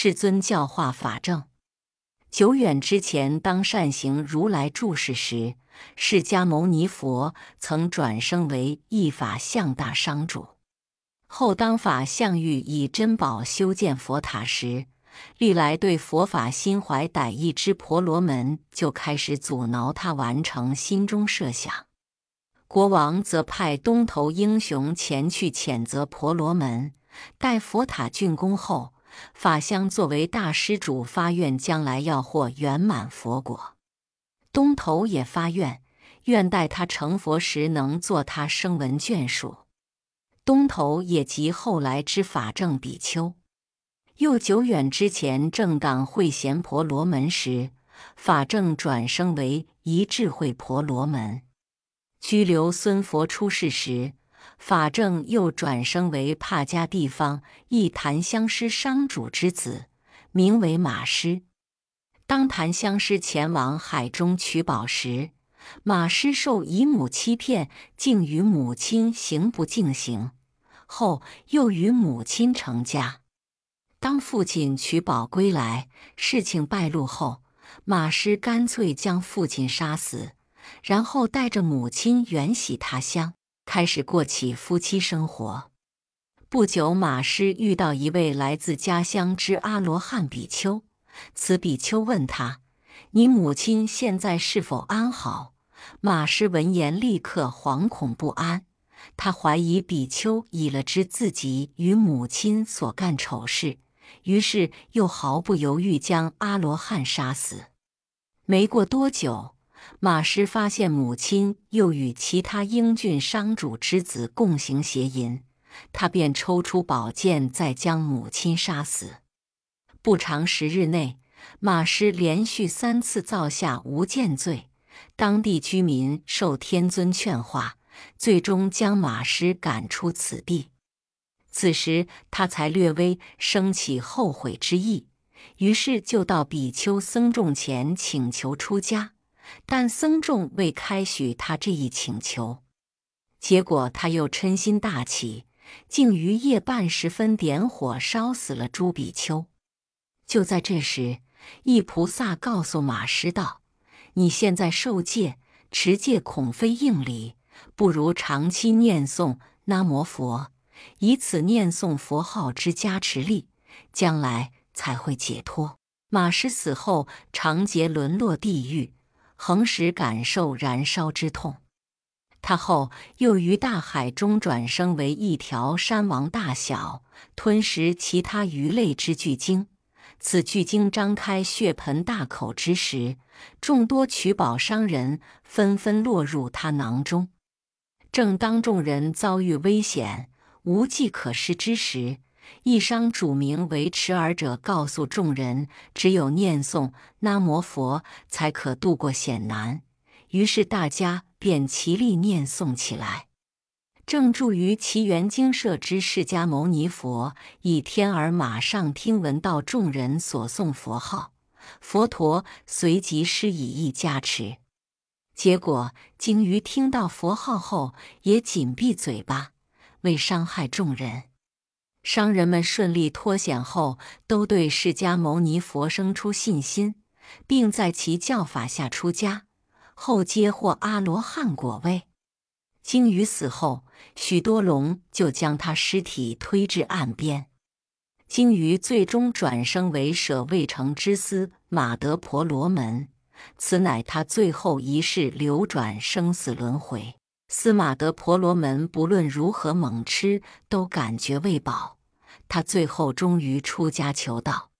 世尊教化法正。久远之前，当善行如来住世时，释迦牟尼佛曾转生为一法相大商主。后当法相欲以珍宝修建佛塔时，历来对佛法心怀歹意之婆罗门就开始阻挠他完成心中设想。国王则派东头英雄前去谴责婆罗门。待佛塔竣工后，法相作为大施主发愿，将来要获圆满佛果。东头也发愿，愿待他成佛时能做他声闻眷属。东头也即后来之法正比丘。又久远之前，正当会贤婆罗门时，法正转生为一智慧婆罗门。拘留孙佛出世时。法正又转生为帕加地方一檀香师商主之子，名为马师。当檀香师前往海中取宝时，马师受姨母欺骗，竟与母亲行不敬行，后又与母亲成家。当父亲取宝归来，事情败露后，马师干脆将父亲杀死，然后带着母亲远徙他乡。开始过起夫妻生活。不久，马师遇到一位来自家乡之阿罗汉比丘。此比丘问他：“你母亲现在是否安好？”马师闻言立刻惶恐不安。他怀疑比丘已了知自己与母亲所干丑事，于是又毫不犹豫将阿罗汉杀死。没过多久。马师发现母亲又与其他英俊商主之子共行邪淫，他便抽出宝剑，再将母亲杀死。不长十日内，马师连续三次造下无间罪，当地居民受天尊劝化，最终将马师赶出此地。此时他才略微升起后悔之意，于是就到比丘僧众前请求出家。但僧众未开许他这一请求，结果他又嗔心大起，竟于夜半时分点火烧死了朱比丘。就在这时，一菩萨告诉马师道：“你现在受戒持戒，恐非应理，不如长期念诵南摩佛，以此念诵佛号之加持力，将来才会解脱。”马师死后，长劫沦落地狱。恒时感受燃烧之痛，他后又于大海中转生为一条山王大小、吞食其他鱼类之巨鲸。此巨鲸张开血盆大口之时，众多取宝商人纷纷落入他囊中。正当众人遭遇危险、无计可施之时，一商主名为持耳者告诉众人，只有念诵南摩佛，才可渡过险难。于是大家便齐力念诵起来。正住于奇缘精舍之释迦牟尼佛，以天耳马上听闻到众人所诵佛号，佛陀随即施以意加持。结果鲸鱼听到佛号后，也紧闭嘴巴，未伤害众人。商人们顺利脱险后，都对释迦牟尼佛生出信心，并在其教法下出家，后皆获阿罗汉果位。鲸鱼死后，许多龙就将他尸体推至岸边。鲸鱼最终转生为舍卫城之司马德婆罗门，此乃他最后一世流转生死轮回。司马德婆罗门不论如何猛吃，都感觉未饱。他最后终于出家求道，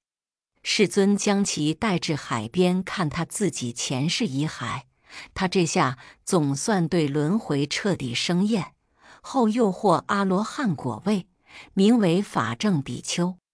世尊将其带至海边看他自己前世遗骸。他这下总算对轮回彻底生厌，后又获阿罗汉果位，名为法正比丘。